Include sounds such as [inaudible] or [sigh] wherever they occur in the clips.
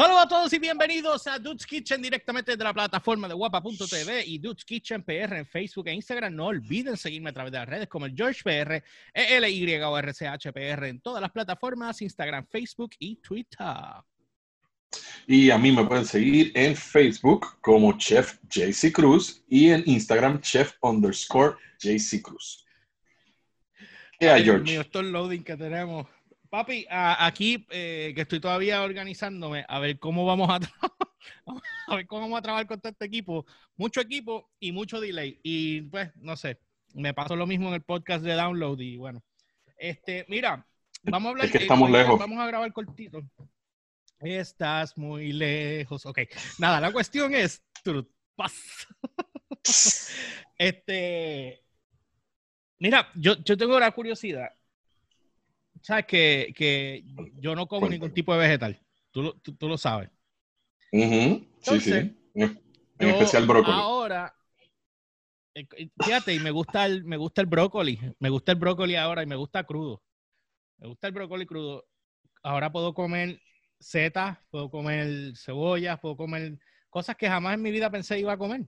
Saludos a todos y bienvenidos a Dude's Kitchen directamente de la plataforma de guapa.tv y Dude's Kitchen PR en Facebook e Instagram. No olviden seguirme a través de las redes como el George PR, ELY o RCHPR en todas las plataformas, Instagram, Facebook y Twitter. Y a mí me pueden seguir en Facebook como Chef JC Cruz y en Instagram Chef underscore JC Cruz. ¿Qué hay, George? Mío, esto es loading que tenemos. Papi, aquí eh, que estoy todavía organizándome a ver cómo vamos a [laughs] a ver cómo vamos a trabajar con todo este equipo. Mucho equipo y mucho delay. Y pues, no sé, me pasó lo mismo en el podcast de download y bueno. Este, mira, vamos a hablar. Es que estamos lejos. Vamos a grabar cortito. Estás muy lejos. Ok, nada, la cuestión es. [laughs] este. Mira, yo, yo tengo la curiosidad sabes que, que yo no como ningún tipo de vegetal. Tú, tú, tú lo sabes. sí, sí. En especial brócoli. Ahora, eh, fíjate, y me gusta el, me gusta el brócoli. Me gusta el brócoli ahora y me gusta crudo. Me gusta el brócoli crudo. Ahora puedo comer setas, puedo comer cebollas, puedo comer cosas que jamás en mi vida pensé iba a comer.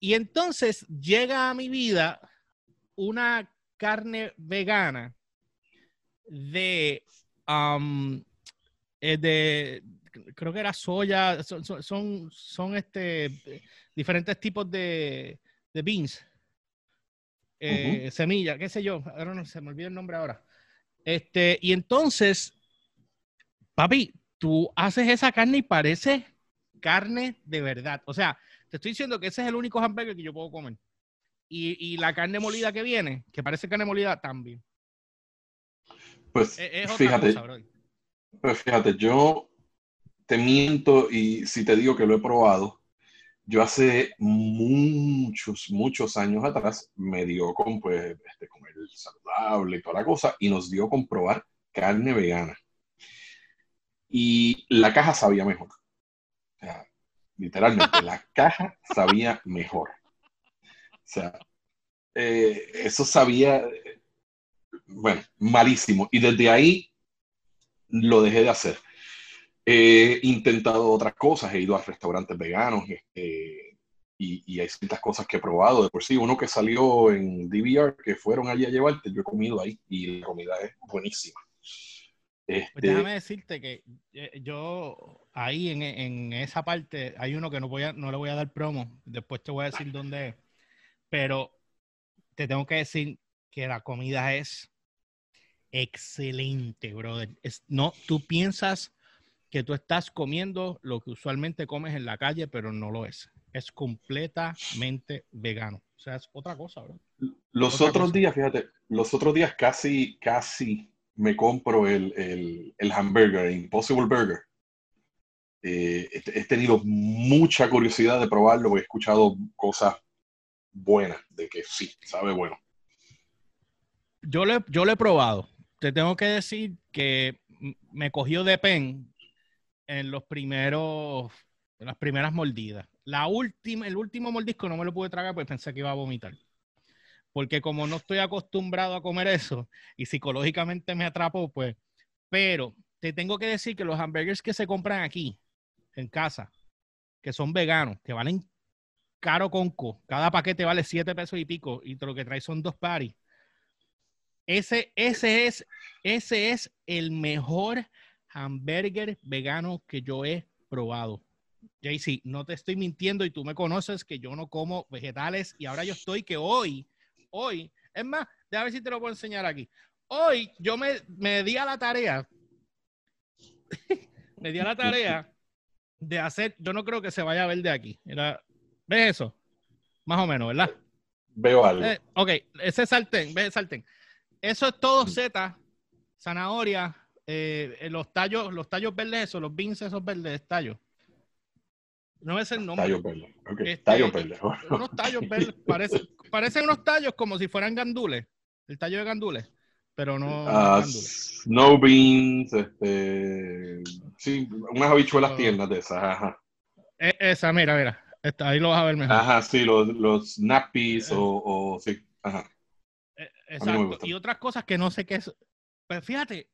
Y entonces llega a mi vida una carne vegana de, um, eh, de creo que era soya, son, son, son este, diferentes tipos de, de beans, eh, semillas, qué sé yo, ahora no se me olvida el nombre ahora. Este, y entonces, papi, tú haces esa carne y parece carne de verdad. O sea, te estoy diciendo que ese es el único hamburger que yo puedo comer. Y, y la carne molida que viene, que parece carne molida también. Pues fíjate, pues fíjate, yo te miento y si te digo que lo he probado, yo hace muchos, muchos años atrás me dio con pues, este, comer saludable y toda la cosa y nos dio con probar carne vegana. Y la caja sabía mejor. O sea, literalmente, la [laughs] caja sabía mejor. O sea, eh, eso sabía, bueno, malísimo. Y desde ahí lo dejé de hacer. He intentado otras cosas, he ido a restaurantes veganos este, y, hay ciertas cosas que he probado. De por sí, uno que salió en DVR, que fueron allí a llevarte, yo he comido ahí y la comida es buenísima. Pues este, déjame decirte que eh, yo ahí en, en, esa parte hay uno que no, voy a, no le voy a dar promo, después te voy a decir dónde es, pero te tengo que decir que la comida es excelente, brother. Es, no, tú piensas que tú estás comiendo lo que usualmente comes en la calle, pero no lo es. Es completamente vegano. O sea, es otra cosa, bro. Los otros días, fíjate, los otros días casi, casi me compro el, el, el hamburger, Impossible Burger. Eh, he, tenido mucha curiosidad de probarlo porque he escuchado cosas buenas, de que sí, sabe bueno. Yo le, yo lo he probado te tengo que decir que me cogió de pen en los primeros, en las primeras mordidas. La última, el último mordisco no me lo pude tragar porque pensé que iba a vomitar. Porque como no estoy acostumbrado a comer eso y psicológicamente me atrapó, pues, pero te tengo que decir que los hamburgers que se compran aquí, en casa, que son veganos, que valen caro conco, cada paquete vale 7 pesos y pico y lo que trae son dos paris ese, ese, es, ese es el mejor hamburger vegano que yo he probado. JC, no te estoy mintiendo y tú me conoces que yo no como vegetales y ahora yo estoy que hoy, hoy, es más, déjame ver si te lo puedo enseñar aquí. Hoy yo me, me di a la tarea, [laughs] me di a la tarea de hacer, yo no creo que se vaya a ver de aquí. Era, ¿Ves eso? Más o menos, ¿verdad? Veo algo. Eh, ok, ese sartén, ves el sartén. Eso es todo Z, zanahoria, eh, los tallos, los tallos verdes, esos, los beans esos verdes, tallos. No es el nombre. Tallos verdes. Okay. Este, tallos verdes. unos tallos verdes. [laughs] parecen unos tallos como si fueran gandules. El tallo de gandules. Pero no. Uh, snow beans, este. Sí, unas habichuelas tiernas de esas. Ajá. E, esa, mira, mira. ahí lo vas a ver mejor. Ajá, sí, los, los nappies o, o. Sí, ajá. Exacto. Y otras cosas que no sé qué es. Pues fíjate,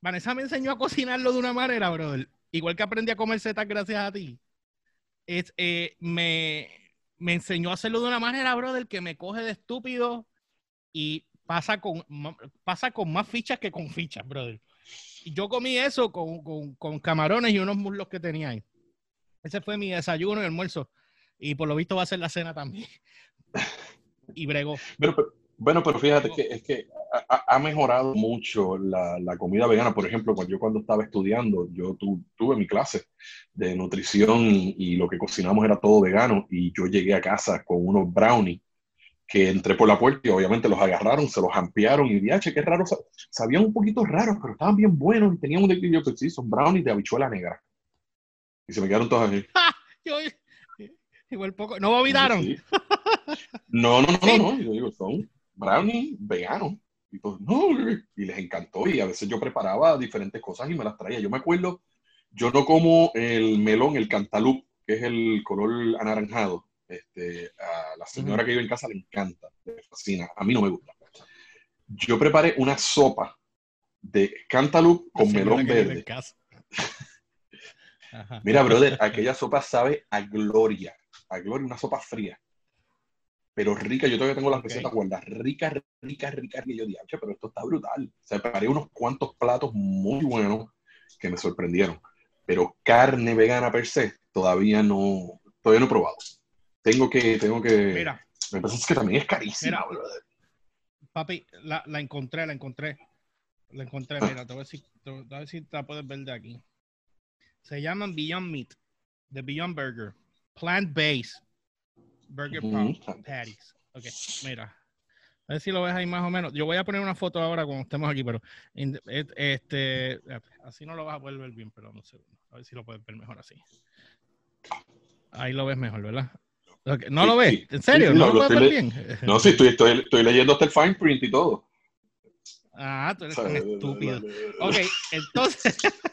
Vanessa me enseñó a cocinarlo de una manera, brother. igual que aprendí a comer setas gracias a ti, es, eh, me, me enseñó a hacerlo de una manera, brother, que me coge de estúpido y pasa con, pasa con más fichas que con fichas, brother. Y yo comí eso con, con, con camarones y unos muslos que tenía ahí. Ese fue mi desayuno y almuerzo. Y por lo visto va a ser la cena también. [laughs] y bregó. Pero, bueno, pero fíjate que es que ha, mejorado mucho la, la, comida vegana. Por ejemplo, cuando yo cuando estaba estudiando, yo tuve mi clase de nutrición y, lo que cocinamos era todo vegano y yo llegué a casa con unos brownies que entré por la puerta y obviamente los agarraron, se los ampliaron y dije, qué raro, sabían un poquito raros, pero estaban bien buenos y tenían un equilibrio que sí, son brownies de habichuela negra. Y se me quedaron todos así. [laughs] igual poco, ¿no vomitaron? No, no, no, no, no, yo digo, son brownies veganos. Y, pues, no, y les encantó y a veces yo preparaba diferentes cosas y me las traía. Yo me acuerdo, yo no como el melón, el cantaloupe, que es el color anaranjado. Este, a la señora que vive en casa le encanta, le fascina. A mí no me gusta. Yo preparé una sopa de cantaloupe con melón verde. Mira, brother, [laughs] aquella sopa sabe a gloria, a gloria, una sopa fría pero rica. Yo todavía tengo las recetas guardadas. Rica, rica, rica, rica. Y yo dije, pero esto está brutal. O sea, preparé unos cuantos platos muy buenos que me sorprendieron. Pero carne vegana per se, todavía no, todavía no he probado. Tengo que, tengo que. Mira. Me parece que también es carísima. Papi, la, la, encontré, la encontré. La encontré, mira, te voy a decir, te voy a decir, te la puedes ver de aquí. Se llaman Beyond Meat, The Beyond Burger, Plant Based. Burger Patties. Ok, mira. A ver si lo ves ahí más o menos. Yo voy a poner una foto ahora cuando estemos aquí, pero este, así no lo vas a poder ver bien, pero no sé. A ver si lo puedes ver mejor así. Ahí lo ves mejor, ¿verdad? ¿No lo ves? ¿En serio? ¿No, lo, puedes ver bien? No, sí, estoy, estoy, estoy, leyendo hasta el fine print y todo. Ah, tú eres tan estúpido. Ok, entonces... [laughs]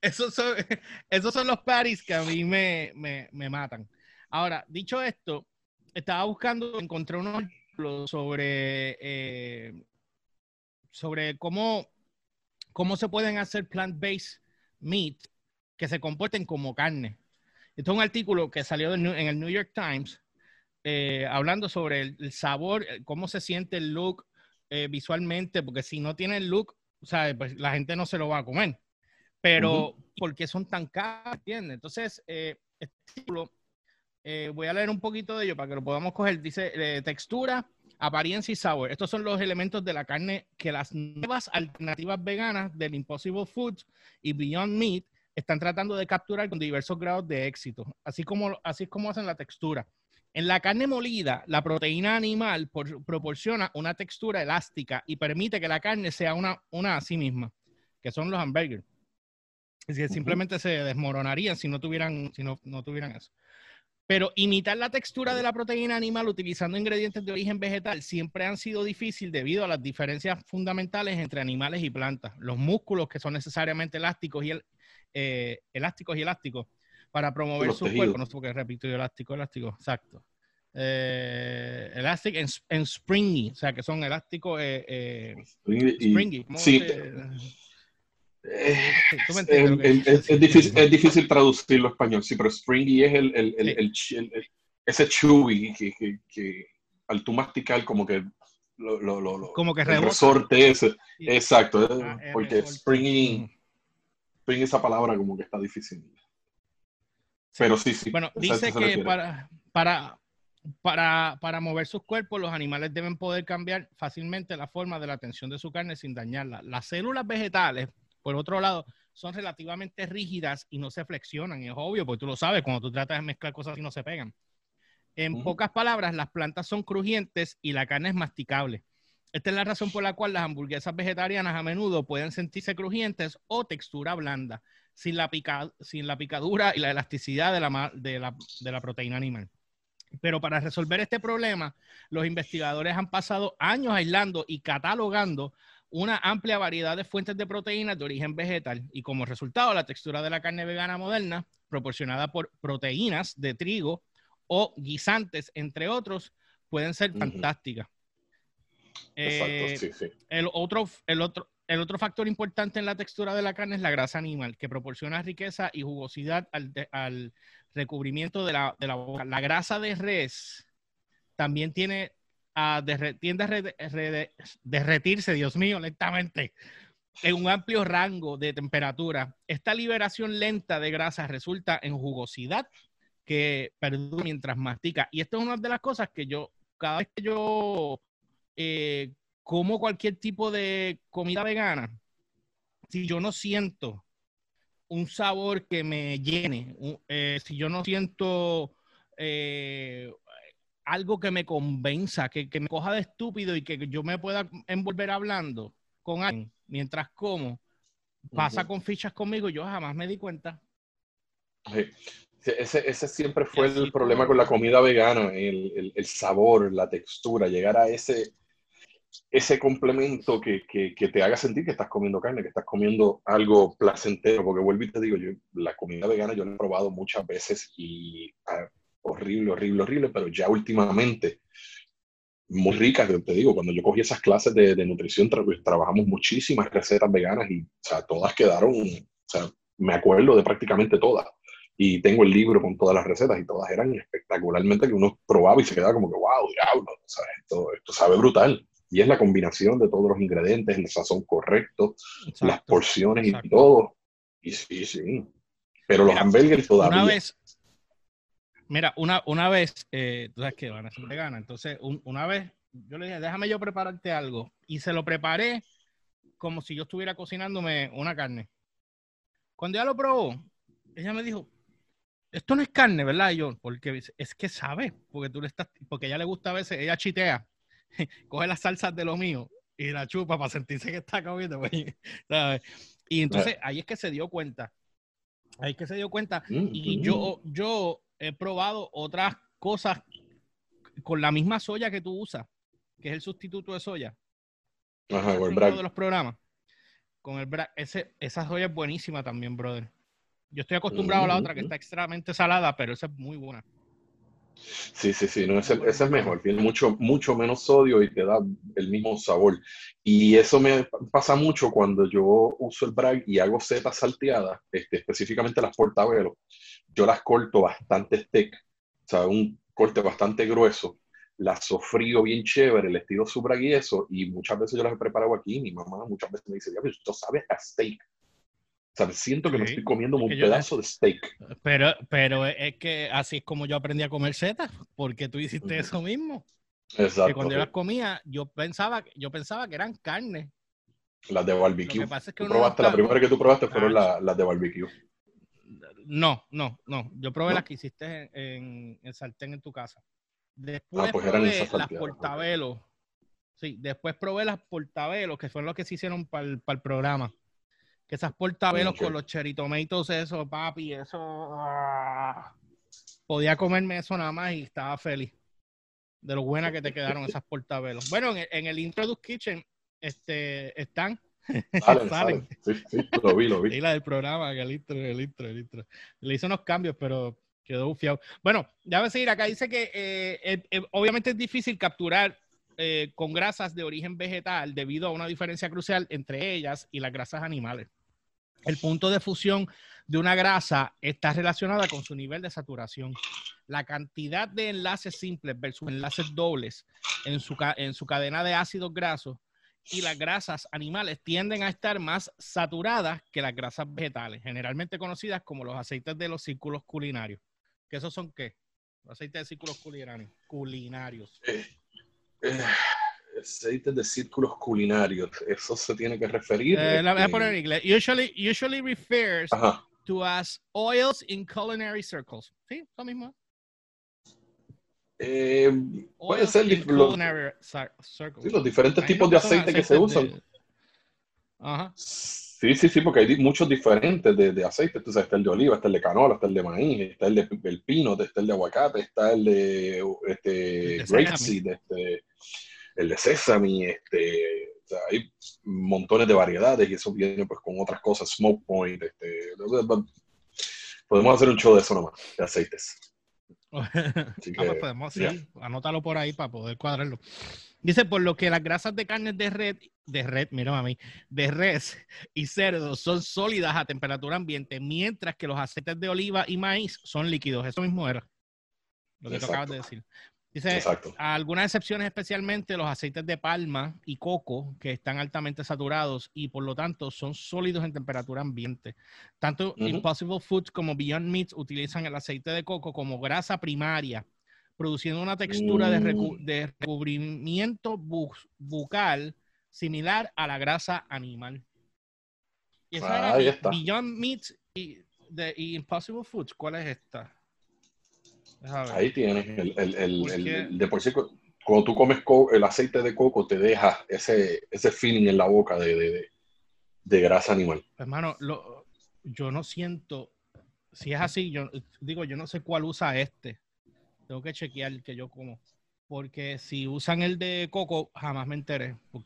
esos, son, [laughs] esos son los patties que a mí me, me, me matan. Ahora, dicho esto, estaba buscando, encontré unos sobre, eh, sobre cómo, cómo se pueden hacer plant-based meat que se comporten como carne. Esto es un artículo que salió en el New York Times eh, hablando sobre el, sabor, cómo se siente el look eh, visualmente, porque si no tiene el look, pues la gente no se lo va a comer. Pero, ¿por qué son tan caros? ¿Entiendes? Entonces, este artículo eh, voy a leer un poquito de ello para que lo podamos coger. Dice eh, textura, apariencia y sabor. Estos son los elementos de la carne que las nuevas alternativas veganas del Impossible Foods y Beyond Meat están tratando de capturar con diversos grados de éxito, así como, así es como hacen la textura. En la carne molida, la proteína animal proporciona una textura elástica y permite que la carne sea una, una a sí misma, que son los hamburgers. Es decir, simplemente se desmoronarían si no tuvieran, si no, no tuvieran eso. Pero imitar la textura de la proteína animal utilizando ingredientes de origen vegetal siempre han sido difícil debido a las diferencias fundamentales entre animales y plantas. Los músculos que son necesariamente elásticos y, eh, elásticos y elásticos para promover su cuerpo. No sé por qué repito elástico, elástico, exacto. Eh, elastic and, springy, o sea que son elásticos, eh, eh springy. sí. Eh, es, difícil, es difícil traducirlo a español, sí, pero springy es el, el, el, ese chewy que, que, al tú masticar como que lo, lo, lo como que el resorte ese. Exacto, eh, ah, porque springy, springy, esa palabra como que está difícil. Pero sí, sí. Bueno, dice que para, para, para, para, mover sus cuerpos, los animales deben poder cambiar fácilmente la forma de la tensión de su carne sin dañarla. Las células vegetales por otro lado, son relativamente rígidas y no se flexionan. es obvio, porque tú lo sabes, cuando tú tratas de mezclar cosas y no se pegan. En pocas palabras, las plantas son crujientes y la carne es masticable. Esta es la razón por la cual las hamburguesas vegetarianas a menudo pueden sentirse crujientes o textura blanda, sin la, sin la picadura y la elasticidad de la, de, la, de la proteína animal. Pero para resolver este problema, los investigadores han pasado años aislando y catalogando una amplia variedad de fuentes de proteínas de origen vegetal y como resultado la textura de la carne vegana moderna, proporcionada por proteínas de trigo o guisantes, entre otros, pueden ser fantásticas. Exacto, eh, sí, sí. El otro, el otro, el otro factor importante en la textura de la carne es la grasa animal, que proporciona riqueza y jugosidad al, recubrimiento de la, de la, boca. La grasa de res también tiene a tiende a derretirse, Dios mío, lentamente, en un amplio rango de temperatura. Esta liberación lenta de grasa resulta en jugosidad que perdura mientras mastica. Y esto es una de las cosas que yo, cada vez que yo eh, como cualquier tipo de comida vegana, si yo no siento un sabor que me llene, eh, si yo no siento eh, algo que me convenza, que, me coja de estúpido y que yo me pueda envolver hablando con alguien mientras como, pasa con fichas conmigo, yo jamás me di cuenta. Ese, ese, siempre fue el problema con la comida vegana, el, el, sabor, la textura, llegar a ese, ese complemento que, que, que, te haga sentir que estás comiendo carne, que estás comiendo algo placentero, porque vuelvo y te digo, yo la comida vegana yo la he probado muchas veces y ah, horrible, horrible, horrible, pero ya últimamente muy ricas, te digo, cuando yo cogí esas clases de, de nutrición, pues, trabajamos muchísimas recetas veganas y, o sea, todas quedaron, o sea, me acuerdo de prácticamente todas. Y tengo el libro con todas las recetas y todas eran espectacularmente que uno probaba y se quedaba como que, wow, diablo, o sea, esto, esto sabe brutal. Y es la combinación de todos los ingredientes, el sazón correcto, las porciones y todo. Y sí, sí. Pero los hamburgues todavía. Una vez, Mira, una, una vez, eh, tú sabes que van a ser veganas, entonces una vez yo le dije, déjame yo prepararte algo. Y se lo preparé como si yo estuviera cocinándome una carne. Cuando ella lo probó, ella me dijo, esto no es carne, ¿verdad? Y yo, porque es que sabe, porque tú le estás, porque a ella le gusta a veces, ella chitea, [laughs] coge las salsas de lo mío y la chupa para sentirse que está comiendo, pues, [laughs] ¿sabes? Y entonces ahí es que se dio cuenta. Ahí es que se dio cuenta. Mm, y yo, yo he probado otras cosas con la misma soya que tú usas, que es el sustituto de soya. Ajá, con el de los programas. Con el ese, esa soya es buenísima también, brother. Yo estoy acostumbrado a la otra que está extremadamente salada, pero esa es muy buena. Sí, sí, sí, no, ese, ese, es mejor, tiene mucho, mucho menos sodio y te da el mismo sabor. Y eso me pasa mucho cuando yo uso el brag y hago setas salteadas, este, específicamente las portabelos. Yo las corto bastante steak, o sea, un corte bastante grueso, las sofrío bien chévere, les tiro su brag y eso, y muchas veces yo las he preparado aquí. Mi mamá muchas veces me dice, ya, esto sabe a steak. Siento que me estoy comiendo un pedazo de steak. Pero, pero es que así es como yo aprendí a comer setas, porque tú hiciste eso mismo. Exacto. Que cuando yo las comía, yo pensaba, yo pensaba que eran carne. Las de barbecue. Lo que pasa es que probaste, la primera que tú probaste fueron ah, las, de barbecue. No, no, no. Yo probé las que hiciste en, en, sartén en tu casa. Después ah, pues probé las portabelos. Sí, después probé las portabelos, que fueron los que se hicieron para el programa que esas portabelos con los cheritomatos, eso, papi, eso. Ah, podía comerme eso nada más y estaba feliz de lo buena que te quedaron esas [laughs] portabelos. Bueno, en, el Introduce Kitchen este, están. [laughs] Salen, Sí, sí, lo vi, lo vi. Y la del programa, el intro, el intro, el intro. Le hice unos cambios, pero quedó bufiado. Bueno, ya voy a seguir. Acá dice que eh, eh, obviamente es difícil capturar eh, con grasas de origen vegetal debido a una diferencia crucial entre ellas y las grasas animales. El punto de fusión de una grasa está relacionada con su nivel de saturación. La cantidad de enlaces simples versus enlaces dobles en su, en su cadena de ácidos grasos y las grasas animales tienden a estar más saturadas que las grasas vegetales, generalmente conocidas como los aceites de los círculos culinarios. ¿Qué esos son qué? Los aceites de círculos culinarios. culinarios. Eh, eh, aceites de círculos culinarios, eso se tiene que referir. Eh, la voy a poner en inglés. Usually, usually refers to as oils in culinary circles. Sí, lo mismo. Eh, puede ser los, sí, los diferentes tipos de aceite que se usan. Ajá. Sí, sí, sí, porque hay muchos diferentes de, de aceite. Entonces está el de oliva, está el de canola, está el de maíz, está el de el pino, está el de aguacate, está el de este, grapeseed, este, el de sesame, este, hay montones de variedades y eso viene pues con otras cosas, smoke point, este, podemos hacer un show de eso nomás, de aceites. [laughs] Así Ah, pues que, podemos, sí, ya. anótalo por ahí para poder cuadrarlo. Dice, por lo que las grasas de carne de red, de red, mira a mí, de res y cerdo son sólidas a temperatura ambiente, mientras que los aceites de oliva y maíz son líquidos. Eso mismo era lo que tú acabas de decir. Dice, Exacto. algunas excepciones, especialmente los aceites de palma y coco, que están altamente saturados y por lo tanto son sólidos en temperatura ambiente. Tanto. Impossible Foods como Beyond Meat utilizan el aceite de coco como grasa primaria, produciendo una textura de, recu- Mm. de recubrimiento bu- bucal similar a la grasa animal. Y esa era Ahí Be- está. Beyond Meat y, de, y Impossible Foods. ¿Cuál es esta? Ahí tienes el, el, el, ¿Por el- de por sí, cu- cuando tú comes co- el aceite de coco, te deja ese, ese feeling en la boca de, de, de- de grasa animal. Hermano, lo- yo no siento, si es así, yo digo, yo no sé cuál usa este. Tengo que chequear el que yo como. Porque si usan el de coco, jamás me enteré. por-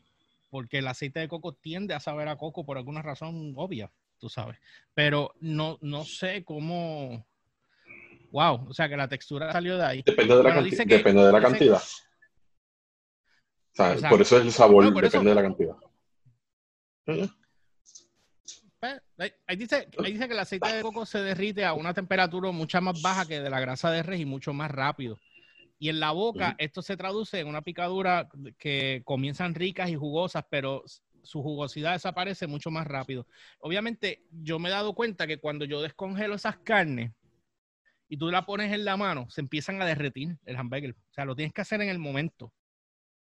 Porque el aceite de coco tiende a saber a coco por alguna razón obvia, tú sabes. Pero no, no sé cómo. Wow, o sea que la textura salió de ahí. Depende de la, Bueno, canti- dice que- depende de la cantidad. O sea, Exacto. por eso es el sabor, No, por eso- depende de la cantidad. Ahí, dice, ahí dice que el aceite de coco se derrite a una temperatura mucho más baja que de la grasa de res y mucho más rápido. Y en la boca, esto se traduce en una picadura que comienzan ricas y jugosas, pero su jugosidad desaparece mucho más rápido. Obviamente, yo me he dado cuenta que cuando yo descongelo esas carnes y tú la pones en la mano, se empiezan a derretir el hamburger. O sea, lo tienes que hacer en el momento.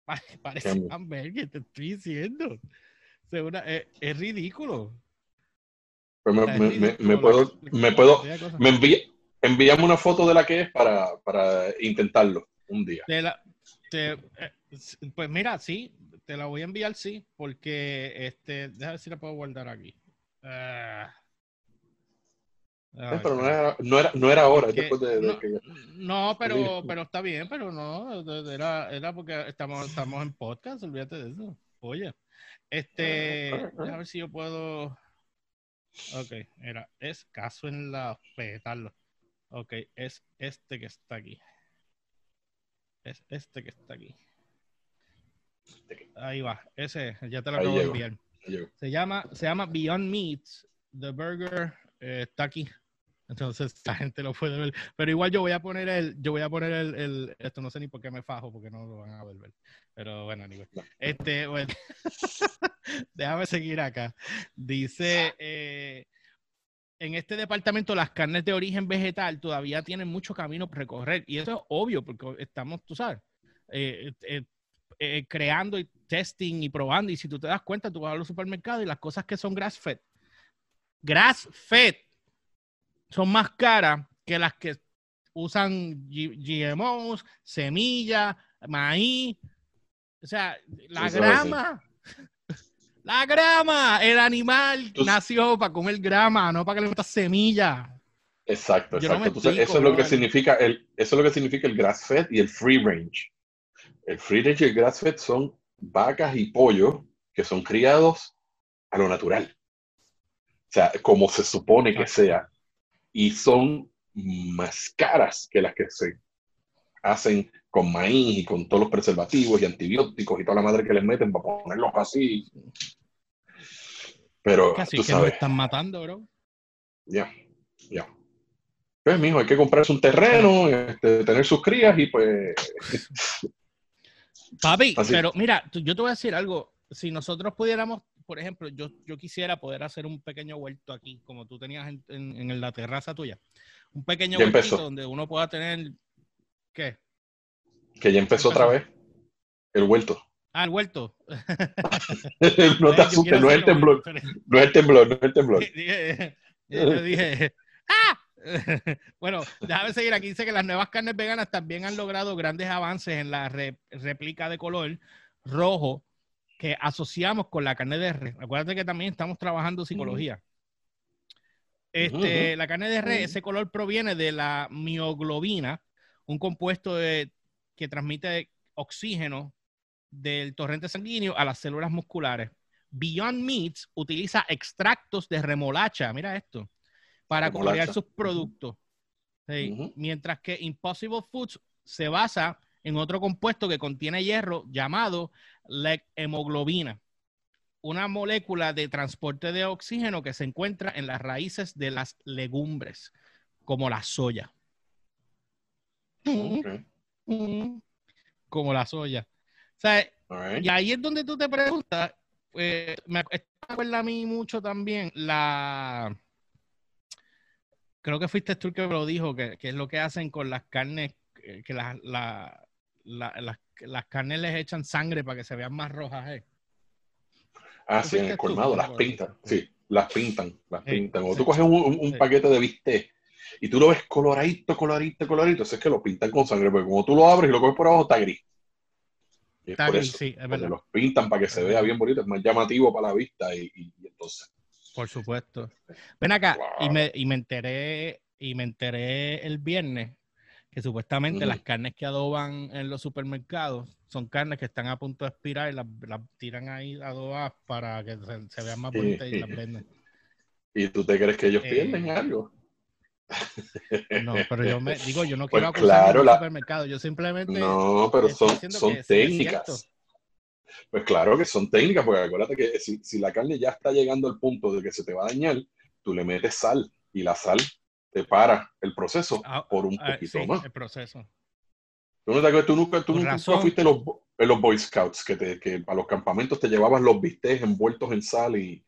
Pa- [laughs] Parece Cambio. hamburger, te estoy diciendo. O sea, una- es, es ridículo. O me, puedo, me puedo, me envía, envíame una foto de la que es para, para intentarlo un día. Te la- te- eh, pues mira, sí, te la voy a enviar, sí, porque este, déjame ver si la puedo guardar aquí. Ah. Ay, pero no era, no era, no era ahora, después de, de no, que no, pero, pero está bien, pero no, era, era porque estamos, estamos en podcast, olvídate de eso. Oye, este, déjame ver si yo puedo. Ok, mira, es caso en la petarlo. Ok, es este que está aquí. Es este que está aquí. Ahí va, ese, ya te lo acabo de enviar. Se llama, se llama Beyond Meats. The Burger eh, está aquí. Entonces [laughs] la gente lo puede ver. Pero igual yo voy a poner el, yo voy a poner el, el- esto no sé ni por qué me fajo, porque no lo van a ver. Pero bueno, anyway. Este, bueno. [laughs] Déjame seguir acá. Dice, eh, en este departamento las carnes de origen vegetal todavía tienen mucho camino por recorrer. Y eso es obvio, porque estamos, tú sabes, eh, eh, eh, creando y testing y probando. Y si tú te das cuenta, tú vas a los supermercados y las cosas que son grass fed, grass fed, son más caras que las que usan G- GMOs, semillas, maíz. O sea, la grama. [laughs] La grama, el animal Tú- nació para comer grama, no para que le metas semilla. Exacto, Yo no exacto. Entonces, explico, eso es lo que significa el, eso es lo que significa el grass fed y el free range. El free range y el grass fed son vacas y pollos que son criados a lo natural. O sea, como se supone que sea. Y son más caras que las que se hacen con maíz y con todos los preservativos y antibióticos y toda la madre que les meten para ponerlos así. Pero Casi tú que sabes, están matando, bro. ya, ya. Pues, mijo, hay que comprarse un terreno, este, tener sus crías y pues. Papi, [laughs] Así. pero mira, yo te voy a decir algo. Si nosotros pudiéramos, por ejemplo, yo, yo quisiera poder hacer un pequeño huerto aquí, como tú tenías en, en- en la terraza tuya. Un pequeño Ya huertito empezó. donde uno pueda tener, ¿qué? Que ya empezó otra vez el vuelto. Ah, el huerto. [laughs] no te [laughs] asustes, no es el temblor, no es el temblor, no es el temblor. yo dije, [laughs] ¡ah! bueno, déjame seguir aquí. Dice que las nuevas carnes veganas también han logrado grandes avances en la re- réplica de color rojo que asociamos con la carne de res. Acuérdate que también estamos trabajando psicología. Este. La carne de res, ese color proviene de la mioglobina, un compuesto de- que transmite oxígeno del torrente sanguíneo a las células musculares. Beyond Meats utiliza extractos de remolacha, mira esto, para colorear sus productos. Sí. Mientras que Impossible Foods se basa en otro compuesto que contiene hierro llamado la hemoglobina, una molécula de transporte de oxígeno que se encuentra en las raíces de las legumbres, como la soya. Como la soya. O sea, All right. y ahí es donde tú te preguntas, eh, me acuerda a mí mucho también la... Creo que fuiste tú el que me lo dijo, que, que es lo que hacen con las carnes, que, que las, la- la- las, las carnes les echan sangre para que se vean más rojas. eh. Ah, ¿Tú sí, en el colmado las pintan. Sí, las pintan, las Sí, pintan. O sí. tú coges un, un- un Sí. paquete de bistec y tú lo ves coloradito, coloradito, coloradito. Eso es que lo pintan con sangre, porque como tú lo abres y lo coges por abajo, está gris. Y es Está por gris, eso. sí, es verdad. los pintan para que se vea bien bonito, es más llamativo para la vista y, y- y entonces. Por supuesto. Ven acá, y me, y me enteré, y me enteré el viernes que supuestamente las carnes que adoban en los supermercados son carnes que están a punto de expirar y las, las tiran ahí adobadas para que se, se vean más bonitas y las venden. [laughs] ¿Y tú te crees que ellos Eh, pierden algo? No, pero yo me digo, yo no [laughs] Pues quiero acusar claro, la- supermercado, yo simplemente No, pero son, son técnicas. Pues claro que son técnicas, porque acuérdate que si, si la carne ya está llegando al punto de que se te va a dañar, tú le metes sal y la sal te para el proceso Ah, por un ah, poquito sí, más. el proceso. ¿Tú, no te tú nunca, tú nunca fuiste los, en los Boy Scouts, que, te, que a los campamentos te llevabas los bistecs envueltos en sal y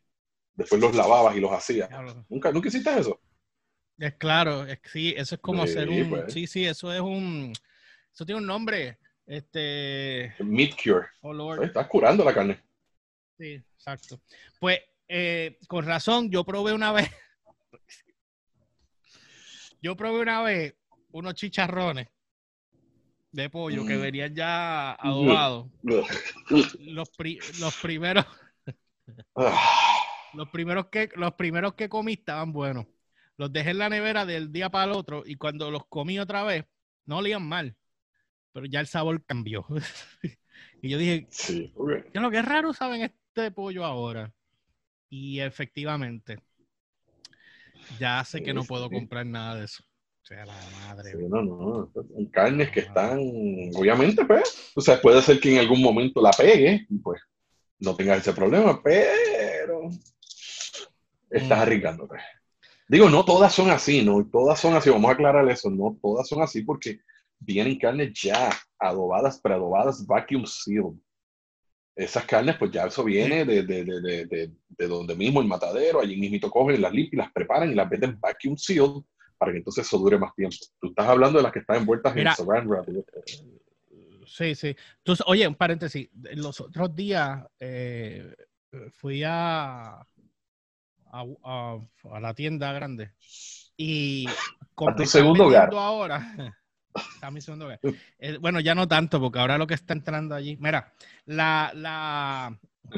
después los lavabas y los hacías. Diablo. ¿Nunca, nunca hiciste eso? Es claro, es sí, eso es como Sí, hacer un, pues. sí, sí, eso es un, eso tiene un nombre, este, Meat Cure. oh Lord. ¿eh? Estás curando la carne. Sí, exacto. Pues eh, con razón, yo probé una [laughs] vez. Yo probé una vez unos chicharrones de pollo que Mm. venían ya adobados. [laughs] Los, pri- los primeros, Ah, los primeros que, los primeros que comí estaban buenos. Los dejé en la nevera del día para el otro y cuando los comí otra vez, no olían mal, pero ya el sabor cambió. [laughs] y yo dije, sí. ¿Qué es lo que es raro saben este pollo ahora? Y efectivamente, ya sé que Sí, no puedo comprar nada de eso. O sea, la madre. Sí, no, no. Carnes que están, obviamente, pues, o sea, puede ser que en algún momento la pegue y pues no tengas ese problema, pero estás Mm. arriesgándote. Digo, no todas son así, no todas son así, vamos a aclarar eso, no todas son así porque vienen carnes ya adobadas, preadobadas, vacuum sealed. Esas carnes, pues ya eso viene de, de, de, de, de- de donde mismo, el matadero, allí mismito cogen, las limpian, las preparan y las venden vacuum sealed para que entonces eso dure más tiempo. Tú estás hablando de las que están envueltas Mira. en saran wrap. Sí, sí. Entonces, oye, un paréntesis. Los otros días eh, fui a, a, a- a la tienda grande y A tu segundo hogar. ahora. Mi segundo. Eh, bueno, ya no tanto, porque ahora lo que está entrando allí. Mira, la, la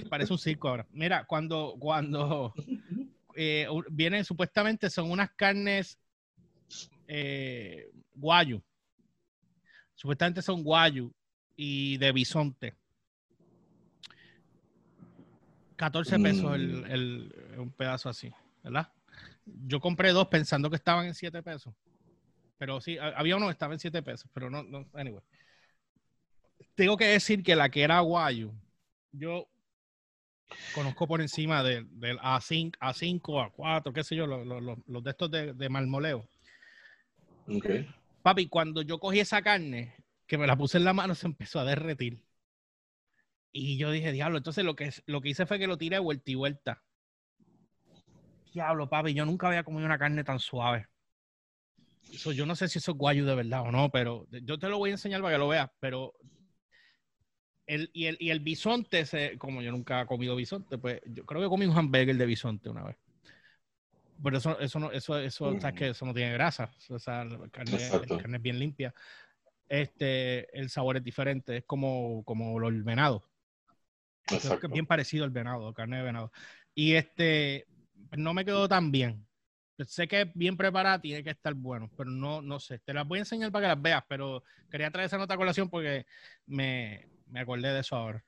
parece un circo ahora. Mira, cuando, cuando eh, vienen, supuestamente son unas carnes eh, guayu. Supuestamente son guayu y de bisonte. 14 pesos el, Mm. el- un pedazo así, ¿verdad? Yo compré dos pensando que estaban en 7 pesos. Pero sí, ha- había uno que estaba en 7 pesos, pero no, no, anyway. Tengo que decir que la que era guayu, yo conozco por encima de- del A5, A5, A4, qué sé yo, los, los- los- de estos de, de marmoleo. Ok. Papi, cuando yo cogí esa carne, que me la puse en la mano, se empezó a derretir. Y yo dije, diablo, entonces lo que, lo que hice fue que lo tiré vuelta y vuelta. Diablo, papi, yo nunca había comido una carne tan suave. Eso, yo no sé si eso es guayu de verdad o no, pero yo te lo voy a enseñar para que lo veas, pero el, y, el, y el bisonte, se- como yo nunca he comido bisonte, pues yo creo que comí un hamburger de bisonte una vez. Pero eso, eso no, eso, eso, sabes que eso no tiene grasa. O sea, la carne, la carne es bien limpia. Este, el sabor es diferente, es como, como el venado. Creo que es bien parecido al venado, carne de venado. Y este, no me quedó tan bien. Sé que es bien preparada, tiene que estar bueno, pero no, no sé. Te las voy a enseñar para que las veas, pero quería traer esa nota a colación porque me, me acordé de eso ahora.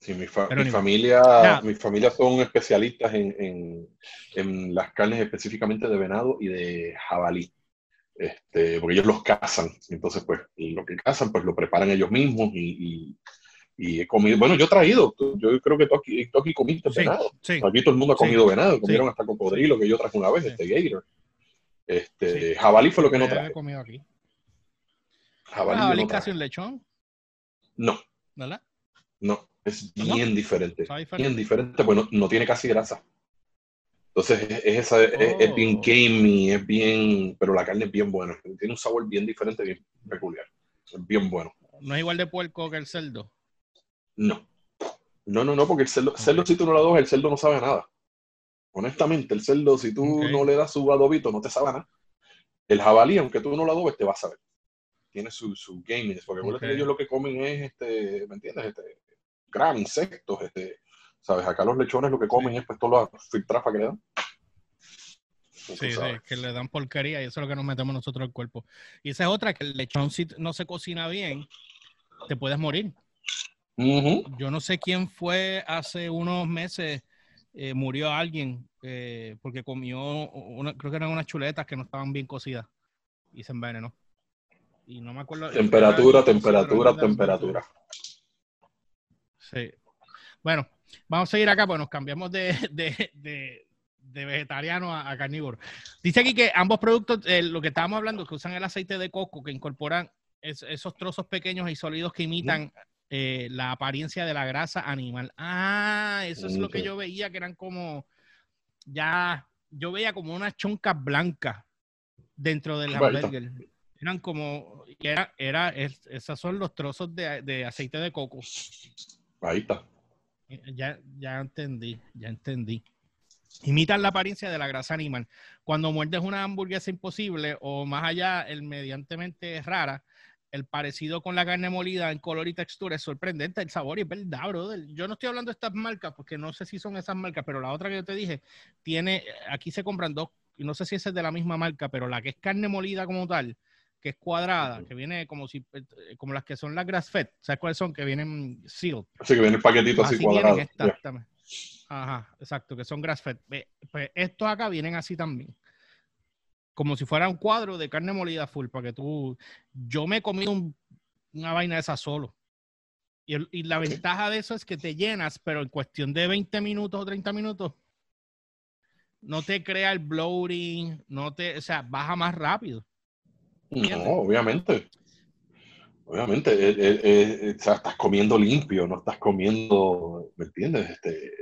Sí, mi, fa- familia, Ya. mi familia son especialistas en, en- en las carnes específicamente de venado y de jabalí. Este, porque ellos los cazan, entonces pues lo que cazan pues lo preparan ellos mismos y, y, he comido, bueno yo he traído, yo creo que tú aquí, tú aquí comiste venado, aquí todo el mundo ha comido venado, comieron hasta cocodrilo que yo traje una vez, este gator, este jabalí fue lo que no traje. comido aquí. Jabalí, jabalí casi un lechón. No. ¿Verdad? No, es bien diferente, bien diferente, pues no tiene casi grasa. Entonces es, esa, es, bien oh. gamey, es bien, pero la carne es bien buena. Tiene un sabor bien diferente, bien peculiar. Es bien bueno. ¿No es igual de puerco que el cerdo? No. No, no, no, porque el cerdo, cerdo si tú no lo adobas, el cerdo no sabe nada. Honestamente, el cerdo, si tú no le das su adobito, no te sabe nada. El jabalí, aunque tú no lo adobes, te va a saber. Tiene su, su gaming, porque okay. ellos lo que comen es, este, ¿me entiendes? Este, gran insectos, este, ¿Sabes? Acá los lechones lo que comen es pues todo lo filtrafa que le dan. Sí, sí, que le dan porquería y eso es lo que nos metemos nosotros al cuerpo. Y esa es otra, que el lechón si no se cocina bien, te puedes morir. Yo no sé quién fue hace unos meses, eh, murió alguien eh, porque comió, una, creo que eran unas chuletas que no estaban bien cocidas y se envenenó. Y no me acuerdo. Temperatura, temperatura, temperatura. Sí. Bueno, Vamos a seguir acá, pues nos cambiamos de, [laughs] vegetariano a, carnívoro. Dice aquí que ambos productos, eh, lo que estábamos hablando, que usan el aceite de coco, que incorporan esos trozos pequeños y sólidos que imitan eh, la apariencia de la grasa animal. Ah, eso es lo que yo veía, que eran como, ya, yo veía como unas choncas blancas dentro del hamburger. Eran como, era, era, esos son los trozos de, de aceite de coco. Ahí está. Ya, ya entendí, ya entendí. Imitan la apariencia de la grasa animal. Cuando muerdes una hamburguesa imposible o más allá, el mediantemente rara, el parecido con la carne molida en color y textura es sorprendente. El sabor y es verdad, brother. Yo no estoy hablando de estas marcas porque no sé si son esas marcas, pero la otra que yo te dije, tiene, aquí se compran dos, no sé si esa es de la misma marca, pero la que es carne molida como tal, que es cuadrada, que viene como si eh, como las que son las grass fed, ¿sabes cuáles son? Que vienen sealed. Así que viene el paquetito así, cuadrado. Exactamente. Ajá, exacto, que son grass fed. Pues estos acá vienen así también. Como si fuera un cuadro de carne molida full, para que tú. Yo me he comido una vaina de esa solo. Y, y la ventaja de eso es que te llenas, pero en cuestión de 20 minutos o 30 minutos, no te crea el bloating, no te, o sea, baja más rápido. No, obviamente. Obviamente, eh, eh, estás comiendo limpio, no estás comiendo, ¿me entiendes? Este,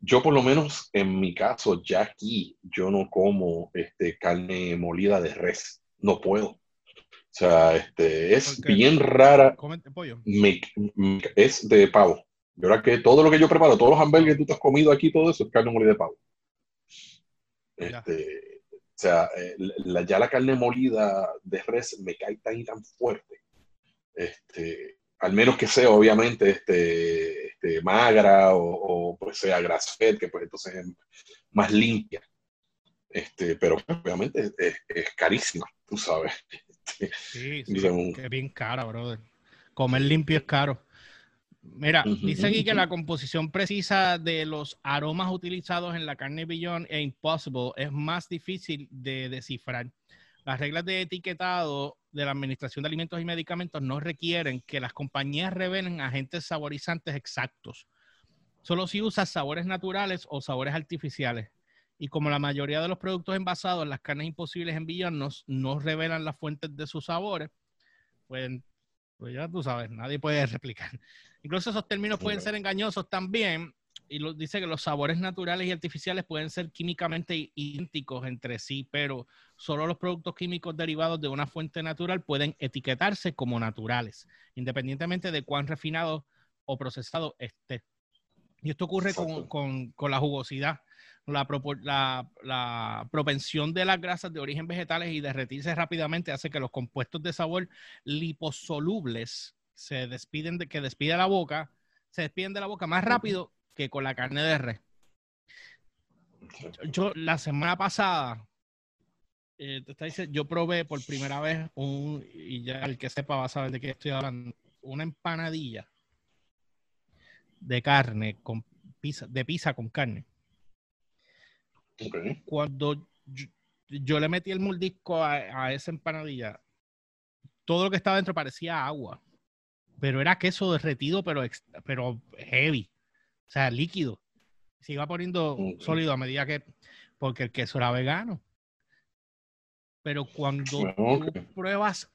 yo por lo menos en mi caso, ya aquí, yo no como este, carne molida de res, no puedo. O sea, este, es bien rara. pollo? es de pavo. Yo ahora que todo lo que yo preparo, todos los hamburgues que tú te has comido aquí, todo eso es carne molida de pavo. Este, o sea, eh, ya la carne molida de res me cae tan y tan fuerte. Este, al menos que sea, obviamente, este, este magra o, pues sea grass fed, que pues entonces es más limpia. Este, pero obviamente es, carísima, tú sabes. sí, [laughs] sí, es bien cara, brother. Comer limpio es caro. Mira, dice aquí que la composición precisa de los aromas utilizados en la carne Beyond e Impossible es más difícil de descifrar. Las reglas de etiquetado de la Administración de Alimentos y Medicamentos no requieren que las compañías revelen agentes saborizantes exactos. Solo si usa sabores naturales o sabores artificiales. Y como la mayoría de los productos envasados, las carnes imposibles en Beyond no, revelan las fuentes de sus sabores, pues, pues ya tú sabes, nadie puede [laughs] replicar. Incluso esos términos pueden ser engañosos también. Y lo, dice que los sabores naturales y artificiales pueden ser químicamente idénticos entre sí, pero solo los productos químicos derivados de una fuente natural pueden etiquetarse como naturales, independientemente de cuán refinado o procesado esté. Y esto ocurre con, la jugosidad, la, la, propensión de las grasas de origen vegetales y derretirse rápidamente hace que los compuestos de sabor liposolubles se despiden de que despide la boca, se despiden de la boca más rápido que con la carne de res. Yo, la semana pasada, eh, yo probé por primera vez un, y ya el que sepa va a saber de qué estoy hablando, una empanadilla de carne con pizza, de pizza con carne. Cuando yo le metí el mordisco a, a esa empanadilla. Todo lo que estaba dentro parecía agua, pero era queso derretido, pero, pero heavy, o sea, líquido. Se iba poniendo sólido a medida que, porque el queso era vegano. Pero cuando Ok. tú pruebas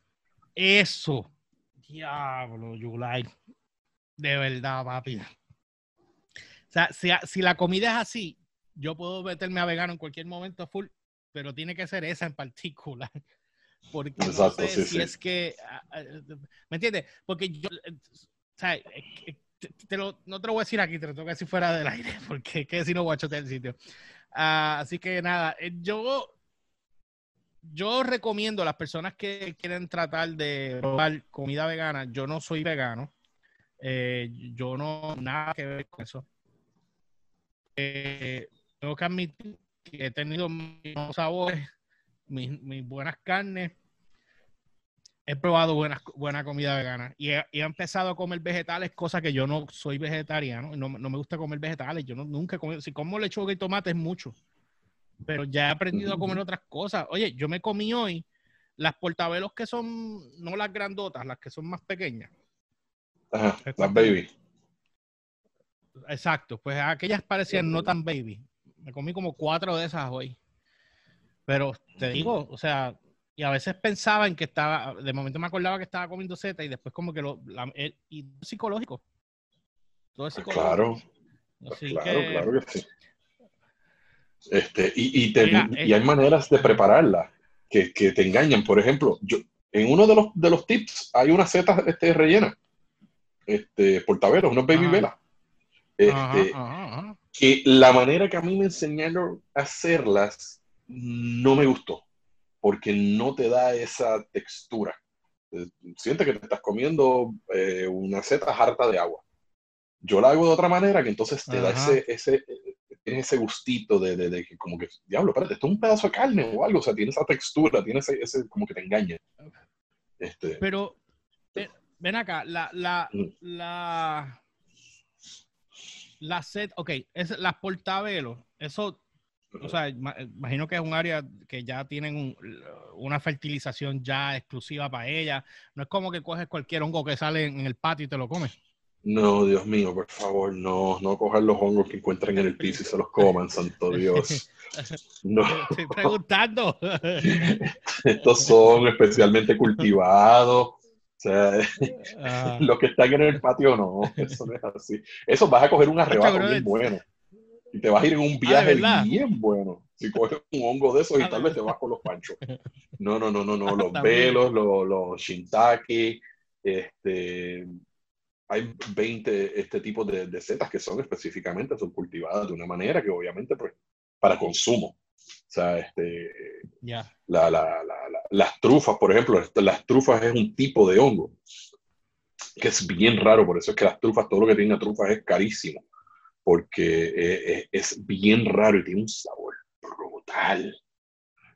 eso, diablo, Yulai, de verdad, papi. O sea, si, si la comida es así, yo puedo meterme a vegano en cualquier momento full, pero tiene que ser esa en particular. Porque Exacto, no sé sí, si sí. es que, ah, ah, ¿me entiendes? Porque yo, eh, o sea, te, lo, no te lo voy a decir aquí, te lo tengo que decir fuera del aire, [laughs] porque que si no voy a el sitio. Ah, así que nada, eh, yo, yo recomiendo a las personas que quieren tratar de probar comida vegana, yo no soy vegano, eh, yo no nada que ver con eso. Eh, tengo que admitir que he tenido mis sabores, mis, mis buenas carnes. He probado buena, buena comida vegana y he, empezado a comer vegetales, cosa que yo no soy vegetariano, no, no me gusta comer vegetales. Yo no, nunca he comido, si como lechuga y tomate es mucho, pero ya he aprendido a comer otras cosas. Oye, yo me comí hoy las portabelos que son, no las grandotas, las que son más pequeñas. Ajá, las baby. Exacto, pues aquellas parecían no tan baby. Me comí como cuatro de esas hoy. Pero te digo, o sea, y a veces pensaba en que estaba, de momento me acordaba que estaba comiendo seta y después como que lo, la- el- y psicológico. Todo es Pues psicológico. claro, Así claro, que, claro que sí. Este, y, y, te- Mira, y eh, hay maneras de prepararla que, que te engañan. Por ejemplo, yo, en uno de los, de los tips hay una seta este, rellena, este, portaveros, unos baby velas. Ajá, Este, ajá, ajá. que la manera que a mí me enseñaron a hacerlas no me gustó, porque no te da esa textura. Eh, Siente que te estás comiendo eh, una seta harta de agua. Yo la hago de otra manera que entonces te da Ajá. ese, ese, eh, ese gustito de, de, de que como que, diablo, espérate, esto es un pedazo de carne o algo, o sea, tiene esa textura, tiene ese, ese como que te engaña. Este, Pero, ven, ven acá, la, la, Mm. la, la set, ok, es, las portavelos, eso o sea, ima- imagino que es un área que ya tienen un- una fertilización ya exclusiva para ella. No es como que coges cualquier hongo que sale en el patio y te lo comes. no, Dios mío, por favor, no, no cojan los hongos que encuentran en el piso y se los coman, santo [laughs] Dios. No. Estoy preguntando. [laughs] Estos son especialmente cultivados. O sea, Ah, [laughs] los que están en el patio no, eso no es así. Eso vas a coger un arrebato bien bueno. Y te vas a ir en un Ah, ¿de viaje bien bueno. Si coges un hongo de esos y Ah, tal ¿de vez te vas con los panchos. [laughs] No, no, no, no, no. Los velos, los, los shiitake, este, hay 20 este tipo de, de setas que son específicamente, son cultivadas de una manera que obviamente pues para consumo. O sea, este, ya. la- la- la- la- las trufas, por ejemplo, las trufas es un tipo de hongo que es bien raro, por eso es que las trufas, todo lo que tiene trufas es carísimo, porque eh, eh, es bien raro y tiene un sabor brutal.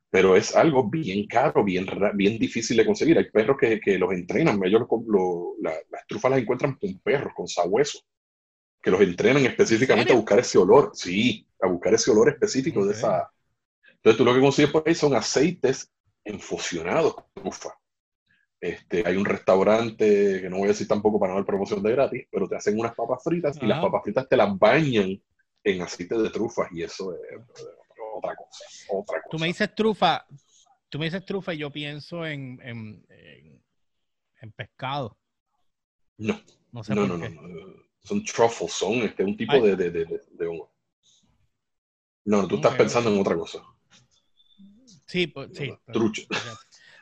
Pero es algo bien caro, bien, bien difícil de conseguir. Hay perros que, que los entrenan, ellos lo- lo- la- las trufas las encuentran con perros, con sabuesos, que los entrenan específicamente a buscar ese olor, sí, a buscar ese olor específico de esa, entonces tú lo que consigues por ahí son aceites infusionados con trufa. Este, hay un restaurante, que no voy a decir tampoco para no dar promoción de gratis, pero te hacen unas papas fritas y las papas fritas te las bañan en aceite de trufas y eso es otra cosa, otra cosa. Tú me dices trufa, tú me dices trufa y yo pienso en, en, en- en pescado. No, No sé no, no. Son truffles, son este, un tipo Ay. de, de, de, de- hongo. No, no, tú estás pensando en otra cosa. Sí, pues, sí. Trucha.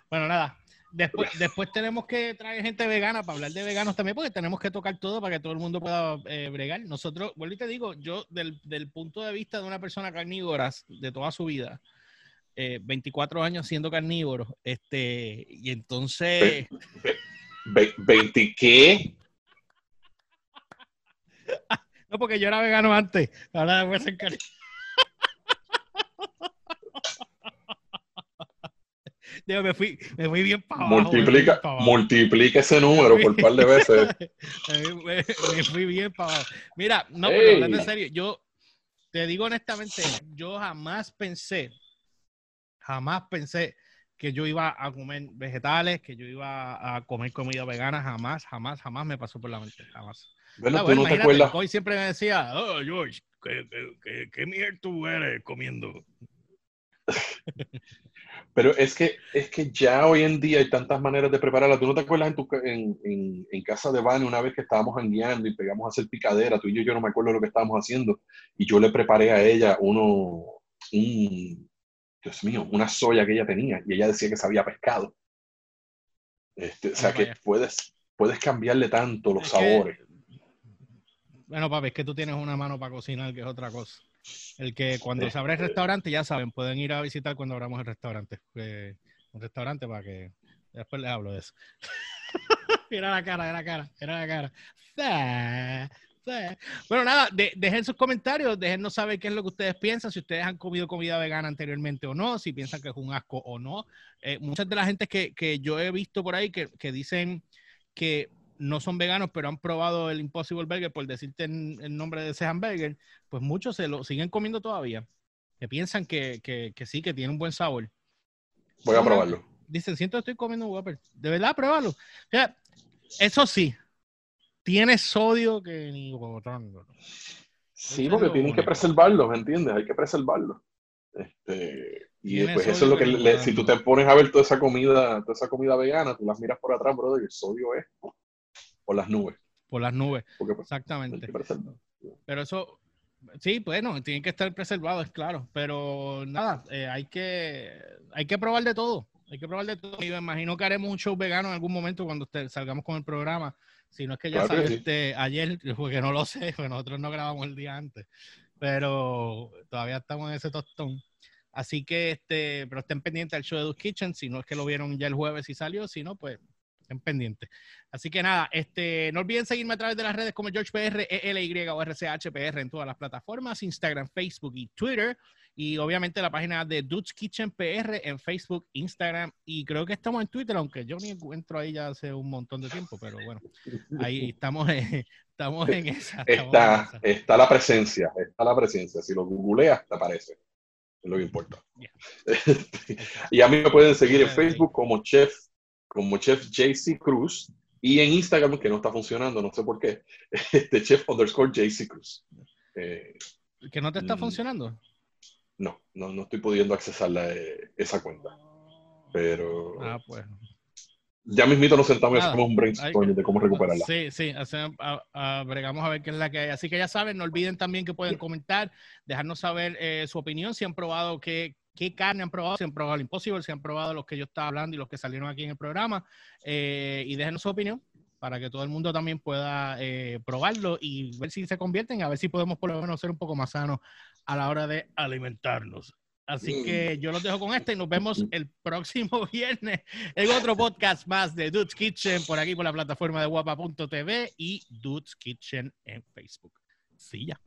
Bueno, nada. Después, después tenemos que traer gente vegana para hablar de veganos también, porque tenemos que tocar todo para que todo el mundo pueda eh, bregar. Nosotros, vuelvo y te digo, yo del, del punto de vista de una persona carnívora de toda su vida, eh, 24 años siendo carnívoro, este, y entonces, Ve- ¿20 qué? [laughs] no porque yo era vegano antes, ahora voy a ser carnívoro. [laughs] Digo, me fui, me fui bien para abajo. multiplica, abajo. multiplica ese número por un par de veces. [laughs] me, fui bien para abajo. Mira, no, pero hablando en serio, yo te digo honestamente, yo jamás pensé Jamás pensé que yo iba a comer vegetales, que yo iba a comer comida vegana, jamás, jamás, jamás me pasó por la mente, jamás. Bueno, Ah, tú bueno, no te imagínate, acuerdas. Hoy siempre me decía, oh, George, ¿qué, qué, qué, qué mierda tú eres comiendo? [laughs] Pero es que, es que ya hoy en día hay tantas maneras de prepararla. ¿Tú no te acuerdas en, tu, en, en, en casa de Vane una vez que estábamos jangueando y pegamos a hacer picadera? Tú y yo, yo no me acuerdo lo que estábamos haciendo. Y yo le preparé a ella uno, un, Dios mío, una soya que ella tenía. Y ella decía que sabía pescado. Este, o sea que puedes, puedes cambiarle tanto los Es que- sabores. Bueno, papi, es que tú tienes una mano para cocinar, que es otra cosa. El que cuando se abre el restaurante, ya saben, pueden ir a visitar cuando abramos el restaurante. Un restaurante para que después les hablo de eso. [laughs] mira la cara, mira la cara, mira la cara. Bueno, nada, de- dejen sus comentarios, déjennos saber qué es lo que ustedes piensan, si ustedes han comido comida vegana anteriormente o no, si piensan que es un asco o no. Eh, muchas de la gente que, que yo he visto por ahí que, que dicen que no son veganos, pero han probado el Impossible Burger, por decirte el nombre de ese hamburger, pues muchos se lo siguen comiendo todavía. Que piensan que, que, que sí, que tiene un buen sabor. Voy a probarlo. Dicen, siento que estoy comiendo un Whopper. De verdad, pruébalo. O sea, eso sí, tiene sodio que ni botón. Sí, porque tienen que único. preservarlos, ¿me entiendes? Hay que preservarlos. Este, y pues eso es lo que le- si tú te pones a ver toda esa comida, toda esa comida vegana, tú las miras por atrás, brother, y el sodio es por las nubes. Por las nubes, Porque pues, exactamente. Pero eso, sí, bueno, tienen que estar preservados, es claro. Pero nada, eh, hay que hay que probar de todo. Hay que probar de todo. Y me imagino que haremos un show vegano en algún momento cuando salgamos con el programa. Si no es que ya Claro sí. este, ayer, [laughs] porque no lo sé, porque nosotros no grabamos el día antes. Pero todavía estamos en ese tostón. Así que, este, pero estén pendientes al show de Dude's Kitchen. Si no es que lo vieron ya el jueves y salió, si no, pues estén pendientes. Así que nada, este, no olviden seguirme a través de las redes como GeorgePR, ELY o RCHPR en todas las plataformas, Instagram, Facebook y Twitter. Y obviamente la página de Dude's Kitchen PR en Facebook, Instagram y creo que estamos en Twitter, aunque yo ni encuentro ahí ya hace un montón de tiempo, pero bueno, ahí [laughs] estamos, eh, estamos en esa. estamos en Está, esa. está la presencia, está la presencia. Si lo googleas, te aparece. Es lo que importa. [laughs] Y a mí me pueden seguir en Ok. Facebook como Chef, como Chef JC Cruz. Y en Instagram, que no está funcionando, no sé por qué, [laughs] este Chef underscore JC Cruz. Eh, ¿Que no te está Mm. funcionando? no, no, no estoy pudiendo accesar la, eh, esa cuenta. Pero Ah, pues. ya mismito nos sentamos y hacemos un brainstorming que- de cómo recuperarla. Sí, sí, hacemos- a- a- bregamos a ver qué es la que hay. Así que ya saben, no olviden también que pueden comentar, dejarnos saber eh, su opinión, si han probado qué, qué carne han probado, si han probado el Impossible, si han probado los que yo estaba hablando y los que salieron aquí en el programa, eh, y déjenos su opinión para que todo el mundo también pueda eh, probarlo y ver si se convierten, a ver si podemos por lo menos ser un poco más sanos a la hora de alimentarnos. Así que yo los dejo con este y nos vemos el próximo [laughs] viernes en otro podcast más de Dude's Kitchen por aquí por la plataforma de guapa.tv y Dude's Kitchen en Facebook. Sí, ya.